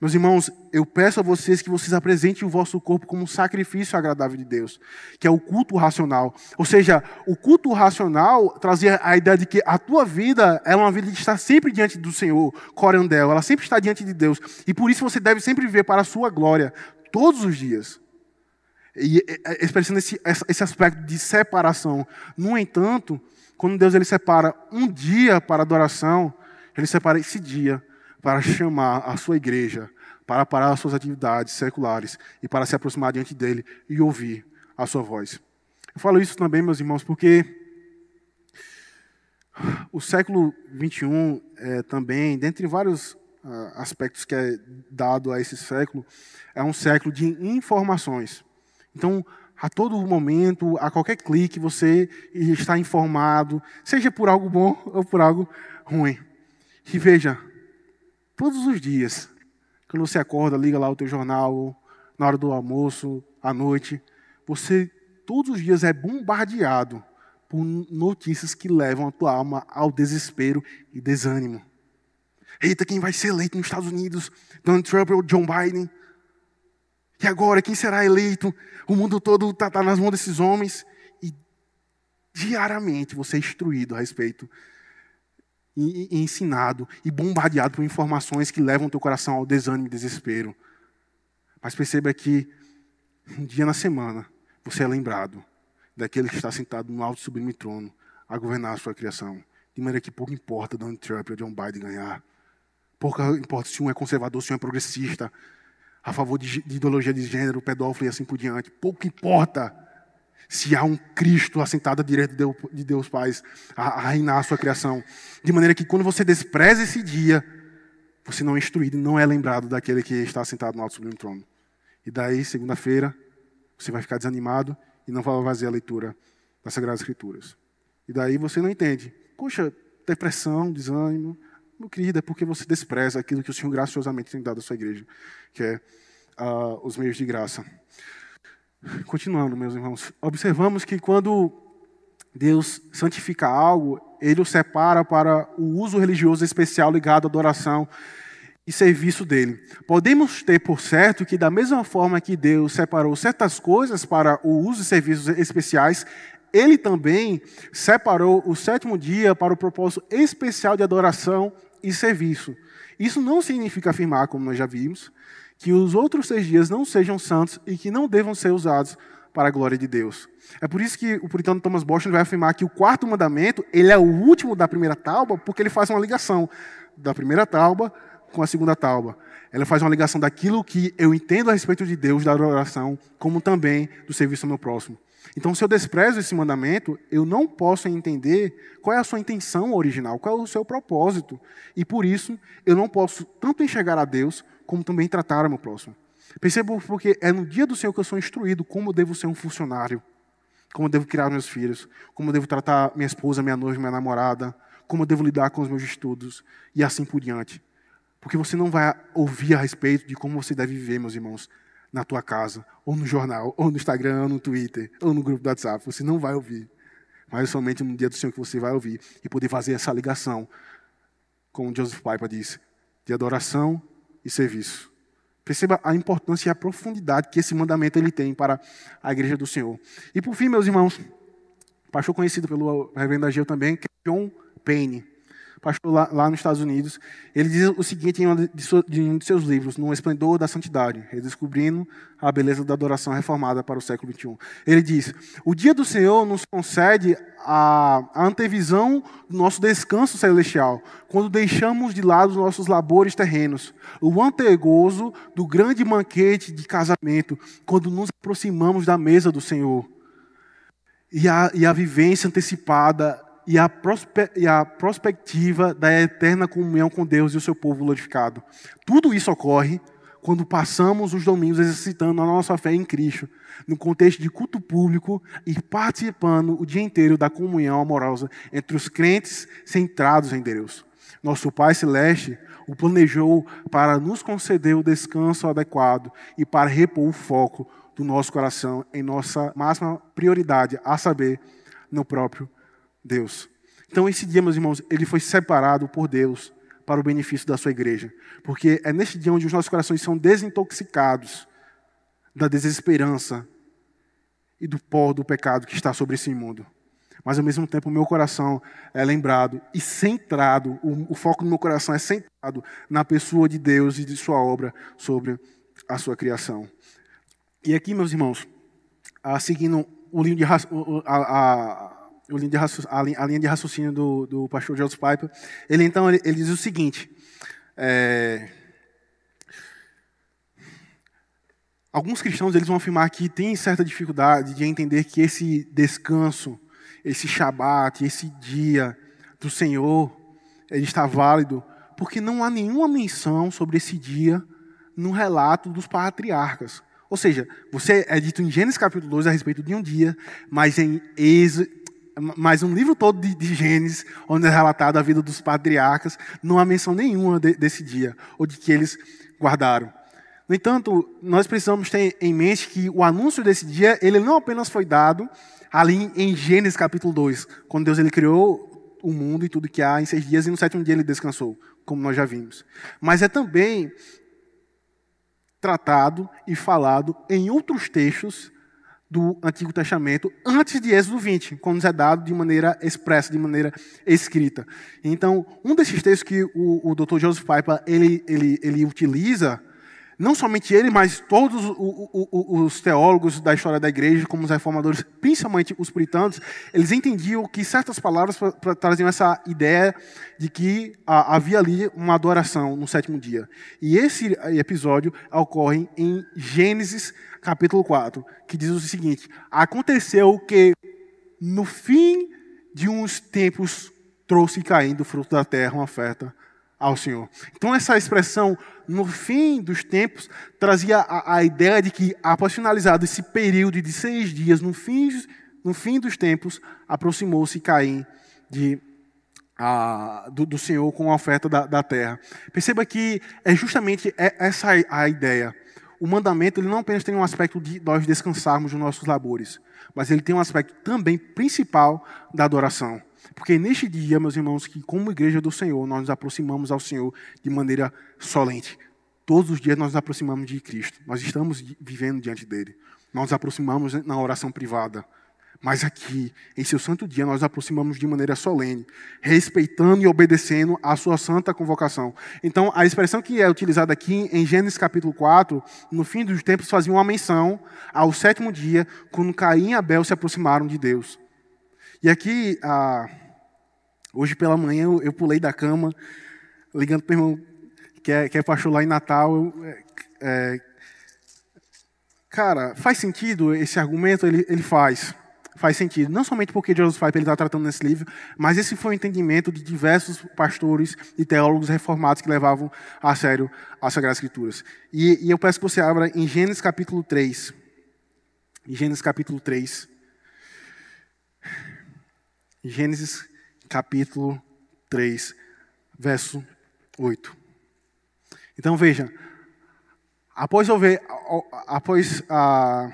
meus irmãos, eu peço a vocês que vocês apresentem o vosso corpo como um sacrifício agradável de Deus, que é o culto racional. Ou seja, o culto racional trazia a ideia de que a tua vida é uma vida de estar sempre diante do Senhor, corandel, ela sempre está diante de Deus. E por isso você deve sempre viver para a sua glória, todos os dias. E expressando esse, esse aspecto de separação. No entanto, quando Deus ele separa um dia para adoração, ele separa esse dia para chamar a sua igreja, para parar as suas atividades seculares e para se aproximar diante dele e ouvir a sua voz. Eu falo isso também, meus irmãos, porque o século 21 é, também, dentre vários uh, aspectos que é dado a esse século, é um século de informações. Então, a todo momento, a qualquer clique, você está informado, seja por algo bom ou por algo ruim. E veja, Todos os dias, quando você acorda, liga lá o teu jornal, na hora do almoço, à noite, você todos os dias é bombardeado por notícias que levam a tua alma ao desespero e desânimo. Eita, quem vai ser eleito nos Estados Unidos? Donald Trump ou John Biden? E agora, quem será eleito? O mundo todo está tá nas mãos desses homens. E diariamente você é instruído a respeito e, e ensinado e bombardeado por informações que levam teu coração ao desânimo e desespero. Mas perceba que um dia na semana você é lembrado daquele que está sentado no alto e sublime trono a governar a sua criação. De maneira que pouco importa Donald Trump ou John Biden ganhar. Pouco importa se um é conservador, se um é progressista, a favor de, de ideologia de gênero, pedófilo e assim por diante. Pouco importa se há um Cristo assentado à direita de Deus Pai a, reinar a sua criação. De maneira que quando você despreza esse dia, você não é instruído, não é lembrado daquele que está sentado no alto sublime trono. E daí, segunda-feira, você vai ficar desanimado e não vai fazer a leitura das Sagradas Escrituras. E daí você não entende. Poxa, depressão, desânimo. Meu querido, é porque você despreza aquilo que o Senhor graciosamente tem dado à sua igreja, que é uh, os meios de graça. Continuando, meus irmãos, observamos que quando Deus santifica algo, ele o separa para o uso religioso especial ligado à adoração e serviço dele. Podemos ter por certo que, da mesma forma que Deus separou certas coisas para o uso e serviços especiais, ele também separou o sétimo dia para o propósito especial de adoração e serviço. Isso não significa afirmar, como nós já vimos, que os outros seis dias não sejam santos e que não devam ser usados para a glória de Deus. É por isso que o puritano Thomas Boston vai afirmar que o quarto mandamento ele é o último da primeira tauba, porque ele faz uma ligação da primeira tauba com a segunda tauba. Ele faz uma ligação daquilo que eu entendo a respeito de Deus, da adoração, como também do serviço ao meu próximo. Então, se eu desprezo esse mandamento, eu não posso entender qual é a sua intenção original, qual é o seu propósito. E por isso, eu não posso tanto enxergar a Deus, como também tratar o meu próximo. Percebo porque é no dia do Senhor que eu sou instruído como devo ser um funcionário, como devo criar meus filhos, como devo tratar minha esposa, minha noiva, minha namorada, como devo lidar com os meus estudos e assim por diante. Porque você não vai ouvir a respeito de como você deve viver, meus irmãos, na tua casa, ou no jornal, ou no Instagram, ou no Twitter, ou no grupo do WhatsApp. Você não vai ouvir. Mas é somente no dia do Senhor que você vai ouvir e poder fazer essa ligação, como Joseph Piper disse, de adoração e serviço. Perceba a importância e a profundidade que esse mandamento ele tem para a igreja do Senhor. E por fim, meus irmãos, pastor conhecido pelo reverendo Ageu também, que é John Payne pastor lá, lá, nos Estados Unidos, ele diz o seguinte em um de, de, um de seus livros, No Esplendor da Santidade, redescobrindo a beleza da adoração reformada para o século XXI. Ele diz: O dia do Senhor nos concede a, a antevisão do nosso descanso celestial, quando deixamos de lado os nossos labores terrenos, o antegozo do grande banquete de casamento, quando nos aproximamos da mesa do Senhor. E a, e a vivência antecipada e a, e a perspectiva da eterna comunhão com Deus e o seu povo glorificado. Tudo isso ocorre quando passamos os domingos exercitando a nossa fé em Cristo, no contexto de culto público e participando o dia inteiro da comunhão amorosa entre os crentes centrados em Deus. Nosso Pai Celeste o planejou para nos conceder o descanso adequado e para repor o foco do nosso coração em nossa máxima prioridade, a saber, no próprio Deus. Então, esse dia, meus irmãos, ele foi separado por Deus para o benefício da sua igreja. Porque é neste dia onde os nossos corações são desintoxicados da desesperança e do pó do pecado que está sobre esse mundo. Mas ao mesmo tempo o meu coração é lembrado e centrado, o, o foco do meu coração é centrado na pessoa de Deus e de sua obra sobre a sua criação. E aqui, meus irmãos, ah, seguindo o livro de a, a, linha de a, linha de raciocínio do, do pastor Joseph Piper, ele então ele, ele diz o seguinte: é, alguns cristãos eles vão afirmar que tem certa dificuldade de entender que esse descanso, esse Shabat, esse dia do Senhor, ele está válido, porque não há nenhuma menção sobre esse dia no relato dos patriarcas. Ou seja, você é dito em Gênesis capítulo 2 a respeito de um dia, mas em Êxodo mas um livro todo de, de Gênesis, onde é relatada a vida dos patriarcas, não há menção nenhuma de, desse dia, ou de que eles guardaram. No entanto, nós precisamos ter em mente que o anúncio desse dia, ele não apenas foi dado ali em Gênesis capítulo 2, quando Deus ele criou o mundo e tudo que há em seis dias, e no sétimo dia ele descansou, como nós já vimos. Mas é também tratado e falado em outros textos do Antigo Testamento, antes de Êxodo 20, quando nos é dado de maneira expressa, de maneira escrita. Então, um desses textos que o, o Dr. Joseph Piper ele, ele, ele utiliza não somente ele, mas todos os teólogos da história da igreja, como os reformadores, principalmente os puritanos, eles entendiam que certas palavras traziam essa ideia de que havia ali uma adoração no sétimo dia. E esse episódio ocorre em Gênesis capítulo 4, que diz o seguinte: Aconteceu que no fim de uns tempos trouxe caindo o fruto da terra uma oferta ao Senhor. Então, essa expressão, no fim dos tempos, trazia a, a ideia de que, após finalizado esse período de seis dias, no fim, no fim dos tempos, aproximou-se Caim de, a, do, do, Senhor com a oferta da, da, terra. Perceba que é justamente essa a ideia. O mandamento ele não apenas tem um aspecto de nós descansarmos dos nossos labores, mas ele tem um aspecto também principal da adoração. Porque neste dia, meus irmãos, que como igreja do Senhor, nós nos aproximamos ao Senhor de maneira solente. Todos os dias nós nos aproximamos de Cristo. Nós estamos vivendo diante dele. Nós nos aproximamos na oração privada. Mas aqui, em seu santo dia, nós nos aproximamos de maneira solene, respeitando e obedecendo à sua santa convocação. Então, a expressão que é utilizada aqui em Gênesis capítulo 4, no fim dos tempos, fazia uma menção ao sétimo dia, quando Caim e Abel se aproximaram de Deus. E aqui, ah, hoje pela manhã, eu, eu, pulei da cama, ligando para o irmão que é, que é pastor lá em Natal. Eu, é, é, cara, faz sentido esse argumento? Ele, ele faz. Faz sentido. Não somente porque Joseph Piper está tratando nesse livro, mas esse foi o entendimento de diversos pastores e teólogos reformados que levavam a sério as Sagradas Escrituras. E, e eu peço que você abra em Gênesis capítulo 3. Em Gênesis capítulo 3. Gênesis capítulo 3, verso 8. Então veja, após houver, após ah,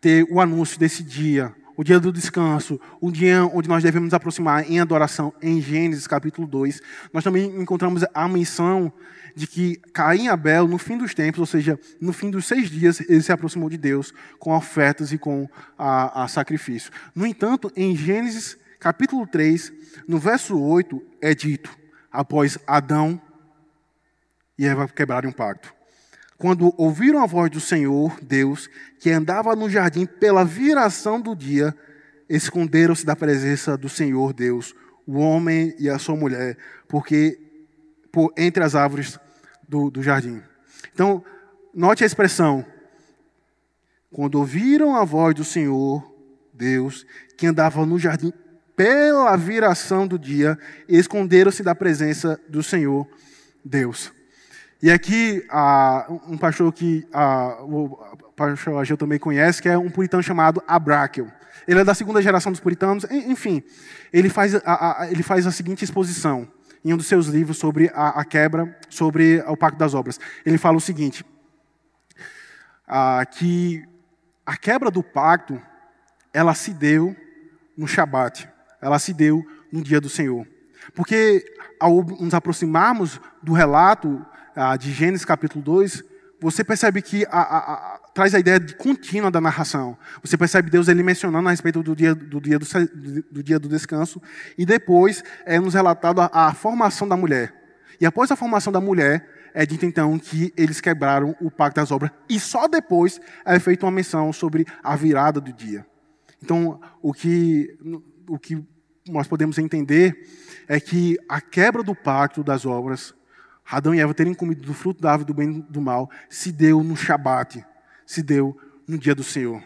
ter o anúncio desse dia, o dia do descanso, o dia onde nós devemos nos aproximar em adoração, em Gênesis capítulo 2, nós também encontramos a menção de que Caim e Abel, no fim dos tempos, ou seja, no fim dos seis dias, ele se aproximou de Deus com ofertas e com a, a sacrifício. No entanto, em Gênesis capítulo 3, no verso 8, é dito, após Adão e Eva quebrarem um pacto. Quando ouviram a voz do Senhor, Deus, que andava no jardim pela viração do dia, esconderam-se da presença do Senhor Deus, o homem e a sua mulher, porque por entre as árvores do, do jardim. Então, note a expressão. Quando ouviram a voz do Senhor, Deus, que andava no jardim pela viração do dia, esconderam-se da presença do Senhor, Deus. E aqui, um pastor que o pastor Ageu também conhece, que é um puritano chamado Abrakel. Ele é da segunda geração dos puritanos. Enfim, ele faz a, a, ele faz a seguinte exposição em um dos seus livros sobre a, a quebra, sobre o Pacto das Obras. Ele fala o seguinte, que a quebra do pacto, ela se deu no Shabat, ela se deu no dia do Senhor. Porque ao nos aproximarmos do relato ah, de Gênesis capítulo 2, você percebe que a, a, a, traz a ideia de contínua da narração. Você percebe Deus ele mencionando a respeito do dia do, dia do, do dia do descanso, e depois é nos relatado a, formação da mulher. E após a formação da mulher, é dito então que eles quebraram o pacto das obras, e só depois é feita uma menção sobre a virada do dia. Então, o que, o que nós podemos entender é que a quebra do pacto das obras Adão e Eva terem comido do fruto da árvore do bem e do mal se deu no Shabat, se deu no dia do Senhor.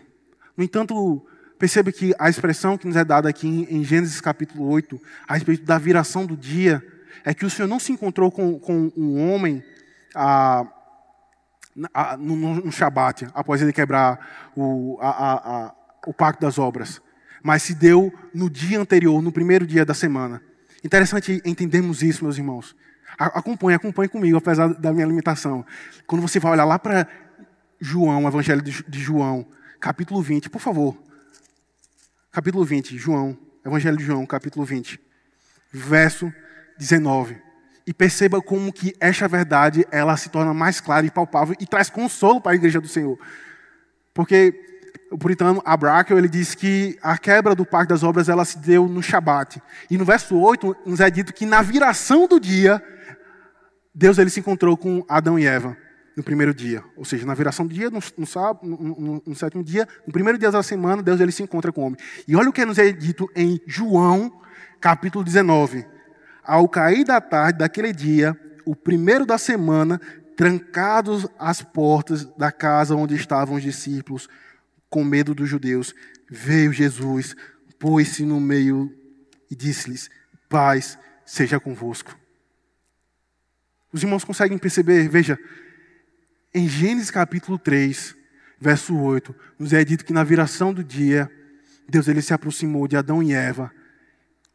No entanto, perceba que a expressão que nos é dada aqui em Gênesis capítulo 8, a respeito da viração do dia, é que o Senhor não se encontrou com, com um homem a, a, no, no Shabat, após ele quebrar o, a, o pacto das obras, mas se deu no dia anterior, no primeiro dia da semana. Interessante entendermos isso, meus irmãos. Acompanhe, acompanhe comigo, apesar da minha limitação. Quando você vai olhar lá para João, o Evangelho de João, capítulo 20, por favor. Capítulo 20, João, Evangelho de João, capítulo 20, verso 19. E perceba como que esta verdade ela se torna mais clara e palpável e traz consolo para a igreja do Senhor. Porque o puritano Abrakel, ele diz que a quebra do pacto das obras ela se deu no Shabat. E no verso 8 nos é dito que na viração do dia, Deus ele se encontrou com Adão e Eva no primeiro dia. Ou seja, na viração do dia, no, no, sábado, no, no, no, sétimo dia, no primeiro dia da semana, Deus ele se encontra com o homem. E olha o que nos é dito em João, capítulo 19. Ao cair da tarde daquele dia, o primeiro da semana, trancados as portas da casa onde estavam os discípulos, com medo dos judeus, veio Jesus, pôs-se no meio e disse-lhes: Paz seja convosco. Os irmãos conseguem perceber? Veja, em Gênesis capítulo 3, verso 8, nos é dito que na viração do dia, Deus ele se aproximou de Adão e Eva.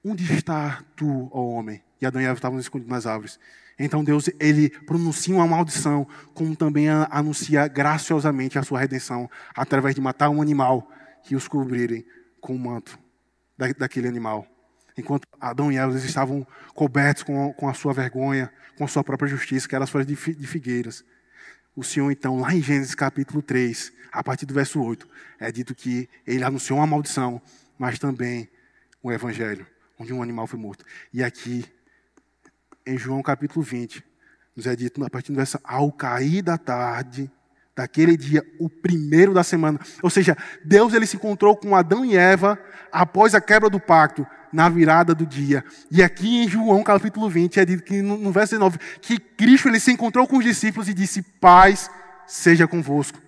Onde está tu, ó homem? E Adão e Eva estavam escondidos nas árvores. Então Deus ele pronuncia uma maldição, como também anuncia graciosamente a sua redenção através de matar um animal e os cobrirem com o manto daquele animal. Enquanto Adão e Eva estavam cobertos com, com a sua vergonha, com a sua própria justiça, que eram as folhas de figueiras o Senhor, então, lá em Gênesis capítulo 3, a partir do verso 8, é dito que ele anunciou uma maldição, mas também o evangelho, onde um animal foi morto. E aqui, em João capítulo 20, nos é dito, a partir do verso, ao cair da tarde, daquele dia, o primeiro da semana. Ou seja, Deus ele se encontrou com Adão e Eva após a quebra do pacto na virada do dia. E aqui em João capítulo 20 é dito que no, verso 19 que Cristo ele se encontrou com os discípulos e disse: "Paz seja convosco".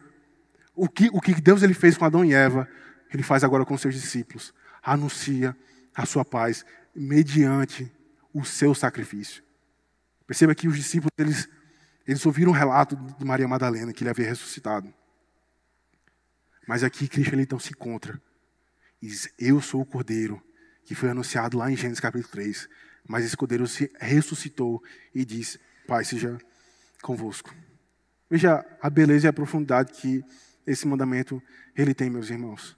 O que o que Deus ele fez com Adão e Eva, ele faz agora com seus discípulos. Anuncia a sua paz mediante o seu sacrifício. Perceba que os discípulos eles eles ouviram um relato de Maria Madalena que ele havia ressuscitado. Mas aqui Cristo ele então se encontra e diz: Eu sou o Cordeiro que foi anunciado lá em Gênesis capítulo 3. Mas esse cordeiro se ressuscitou e disse: Pai, seja convosco. Veja a beleza e a profundidade que esse mandamento ele tem, meus irmãos.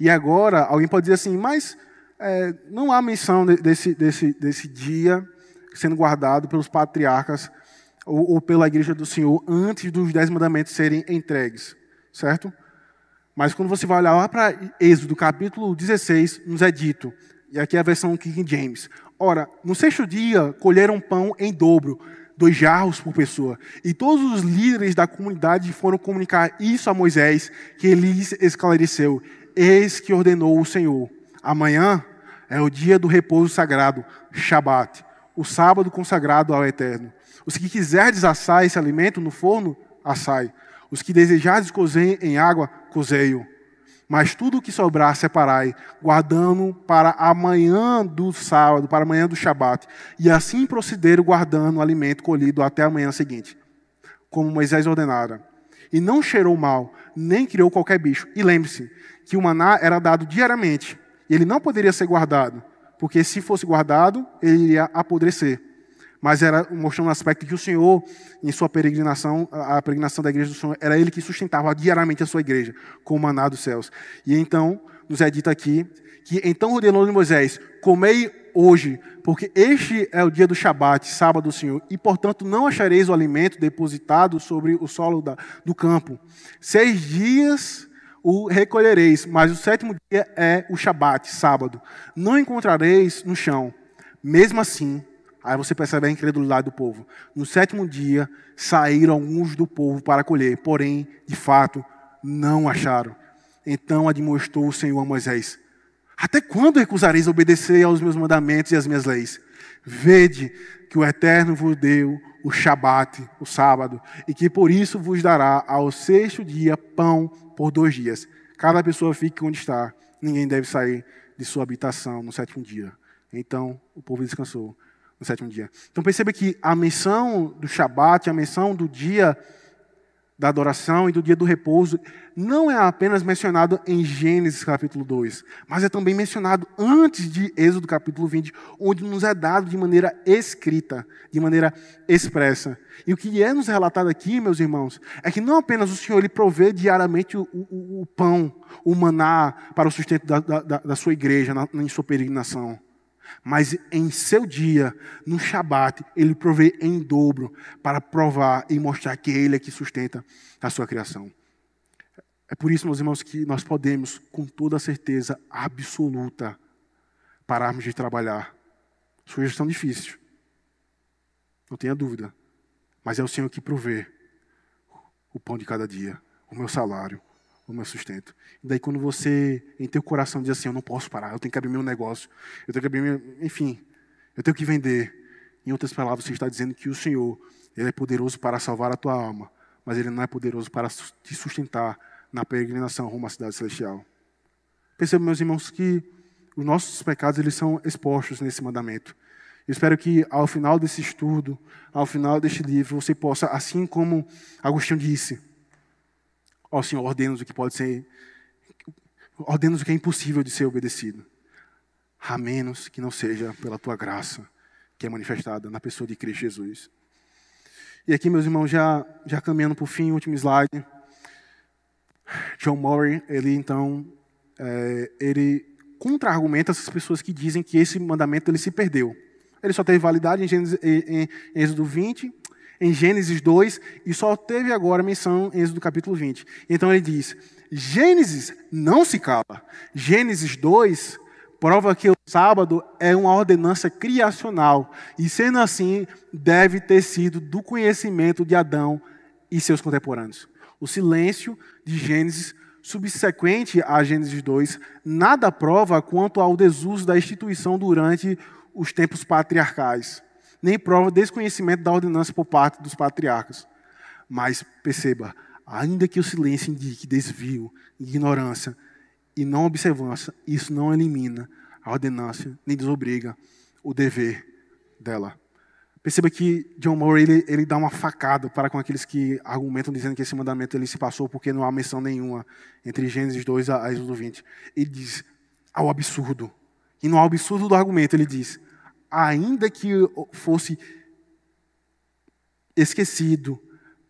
E agora, alguém pode dizer assim, mas é, não há menção desse, desse, desse dia sendo guardado pelos patriarcas ou, ou pela igreja do Senhor antes dos dez mandamentos serem entregues, certo? Mas quando você vai olhar lá para Êxodo, capítulo 16, nos é dito, e aqui é a versão King James: Ora, no sexto dia colheram pão em dobro, dois jarros por pessoa. E todos os líderes da comunidade foram comunicar isso a Moisés, que ele esclareceu: Eis que ordenou o Senhor. Amanhã é o dia do repouso sagrado, Shabat, o sábado consagrado ao Eterno. Os que quiserem assar esse alimento no forno, assai. Os que desejardes cozer em água, cozei-o. Mas tudo o que sobrar, separai, guardando para amanhã do sábado, para amanhã do Shabat. E assim procederam guardando o alimento colhido até a manhã seguinte, como Moisés ordenara. E não cheirou mal, nem criou qualquer bicho. E lembre-se que o maná era dado diariamente, e ele não poderia ser guardado, porque se fosse guardado, ele iria apodrecer mas era mostrando um aspecto que o Senhor, em sua peregrinação, a peregrinação da igreja do Senhor, era ele que sustentava diariamente a sua igreja, com o maná dos céus. E então, nos é dito aqui, que então ordenou Moisés, comei hoje, porque este é o dia do Shabat, sábado do Senhor, e portanto não achareis o alimento depositado sobre o solo da, do campo. Seis dias o recolhereis, mas o sétimo dia é o Shabat, sábado. Não encontrareis no chão. Mesmo assim, Aí você percebe a incredulidade do povo. No sétimo dia saíram alguns do povo para colher, porém, de fato, não acharam. Então admoestou o Senhor a Moisés: Até quando recusareis obedecer aos meus mandamentos e às minhas leis? Vede que o Eterno vos deu o Shabat, o sábado, e que por isso vos dará ao sexto dia pão por dois dias. Cada pessoa fique onde está, ninguém deve sair de sua habitação no sétimo dia. Então o povo descansou no sétimo dia. Então perceba que a menção do Shabat, a menção do dia da adoração e do dia do repouso, não é apenas mencionado em Gênesis capítulo 2, mas é também mencionado antes de Êxodo capítulo 20, onde nos é dado de maneira escrita, de maneira expressa. E o que é nos relatado aqui, meus irmãos, é que não apenas o Senhor ele provê diariamente o, o, o pão, o maná para o sustento da, da, da sua igreja na, em sua peregrinação, mas em seu dia, no Shabat, ele provê em dobro para provar e mostrar que ele é que sustenta a sua criação. É por isso, meus irmãos, que nós podemos, com toda certeza absoluta, pararmos de trabalhar. Sugestão difícil. Não tenha dúvida. Mas é o Senhor que provê o pão de cada dia, o meu salário, o meu sustento. E daí quando você, em teu coração, diz assim, eu não posso parar, eu tenho que abrir meu negócio, eu tenho que abrir meu... Enfim, eu tenho que vender. Em outras palavras, você está dizendo que o Senhor, Ele é poderoso para salvar a tua alma, mas Ele não é poderoso para te sustentar na peregrinação rumo à cidade celestial. Percebam, meus irmãos, que os nossos pecados eles são expostos nesse mandamento. Eu espero que ao final desse estudo, ao final deste livro, você possa, assim como Agostinho disse, ó oh, Senhor, ordena o que pode ser, ordena o que é impossível de ser obedecido, a menos que não seja pela tua graça, que é manifestada na pessoa de Cristo Jesus. E aqui, meus irmãos, já, já caminhando para o fim, último slide. John Murray, ele então, é, ele contra-argumenta essas pessoas que dizem que esse mandamento ele se perdeu. Ele só teve validade em, Gênesis, em, em Êxodo 20, em Gênesis 2, e só teve agora menção em Êxodo capítulo 20. Então ele diz: Gênesis não se cala. Gênesis 2 prova que o sábado é uma ordenança criacional, e sendo assim, deve ter sido do conhecimento de Adão e seus contemporâneos. O silêncio de Gênesis subsequente a Gênesis 2, nada prova quanto ao desuso da instituição durante os tempos patriarcais, nem prova desconhecimento da ordenança por parte dos patriarcas. Mas perceba, ainda que o silêncio indique desvio, ignorância e não observância, isso não elimina a ordenança nem desobriga o dever dela. Perceba que John Moore ele, ele dá uma facada para com aqueles que argumentam dizendo que esse mandamento ele se passou porque não há menção nenhuma entre Gênesis 2 a Êxodo 20. Ele diz ao absurdo. E no absurdo do argumento ele diz: ainda que fosse esquecido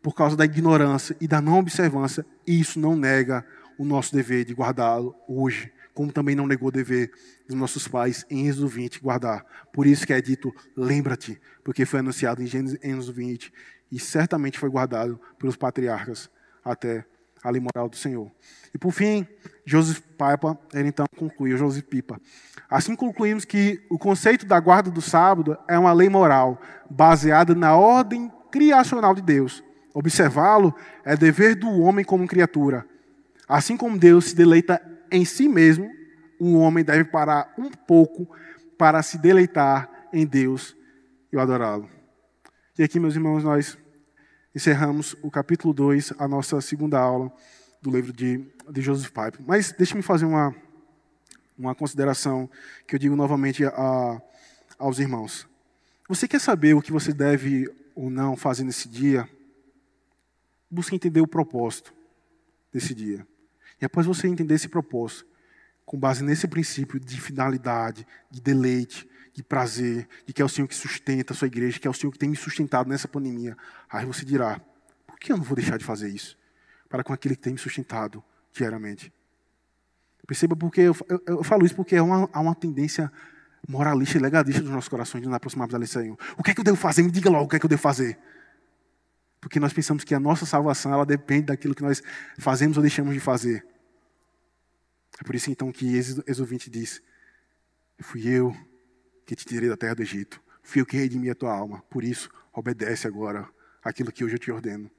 por causa da ignorância e da não observância, isso não nega o nosso dever de guardá-lo hoje como também não negou o dever dos nossos pais em Êxodo 20 guardar. Por isso que é dito, lembra-te, porque foi anunciado em Êxodo 20 e certamente foi guardado pelos patriarcas até a lei moral do Senhor. E por fim, Joseph Pipa, ele então concluiu, Joseph Pipa. Assim concluímos que o conceito da guarda do sábado é uma lei moral baseada na ordem criacional de Deus. Observá-lo é dever do homem como criatura. Assim como Deus se deleita em si mesmo, o homem deve parar um pouco para se deleitar em Deus e adorá-lo. E aqui, meus irmãos, nós encerramos o capítulo 2, a nossa segunda aula do livro de, de Joseph Pipe. Mas deixe-me fazer uma, uma consideração que eu digo novamente a, aos irmãos. Você quer saber o que você deve ou não fazer nesse dia? Busque entender o propósito desse dia. E após você entender esse propósito, com base nesse princípio de finalidade, de deleite, de prazer, de que é o Senhor que sustenta a sua igreja, que é o Senhor que tem me sustentado nessa pandemia, aí você dirá: por que eu não vou deixar de fazer isso? Para com aquele que tem me sustentado diariamente. Perceba porque eu, eu, eu falo isso porque há uma, há uma tendência moralista e legalista dos nossos corações de nos aproximarmos da lei Senhor. O que é que eu devo fazer? Me diga logo o que é que eu devo fazer. Porque nós pensamos que a nossa salvação ela depende daquilo que nós fazemos ou deixamos de fazer. É por isso então que Êxodo 20 diz: Fui eu que te tirei da terra do Egito, fui eu que redimi a tua alma, por isso obedece agora aquilo que hoje eu te ordeno.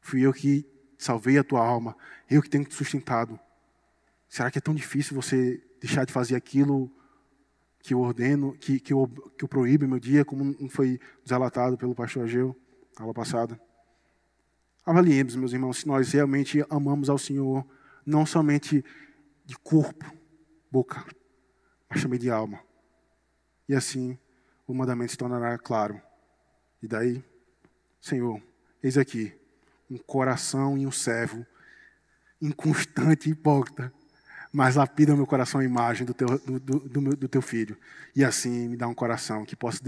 Fui eu que salvei a tua alma, eu que tenho te sustentado. Será que é tão difícil você deixar de fazer aquilo que eu ordeno, que, que, eu, que eu proíbo meu dia, como foi relatado pelo pastor Ageu, aula passada? Avaliemos, meus irmãos, se nós realmente amamos ao Senhor, não somente de corpo, boca, mas também de alma. E assim o mandamento se tornará claro. E daí, Senhor, eis aqui um coração e um servo inconstante e hipócrita, mas lapida meu coração a imagem do teu, do, do, do, meu, do teu filho. E assim me dá um coração que possa,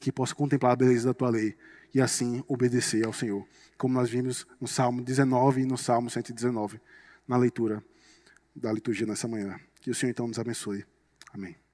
que possa contemplar a beleza da tua lei e assim obedecer ao Senhor. Como nós vimos no Salmo 19 e no Salmo 119, na leitura da liturgia nessa manhã. Que o Senhor então nos abençoe. Amém.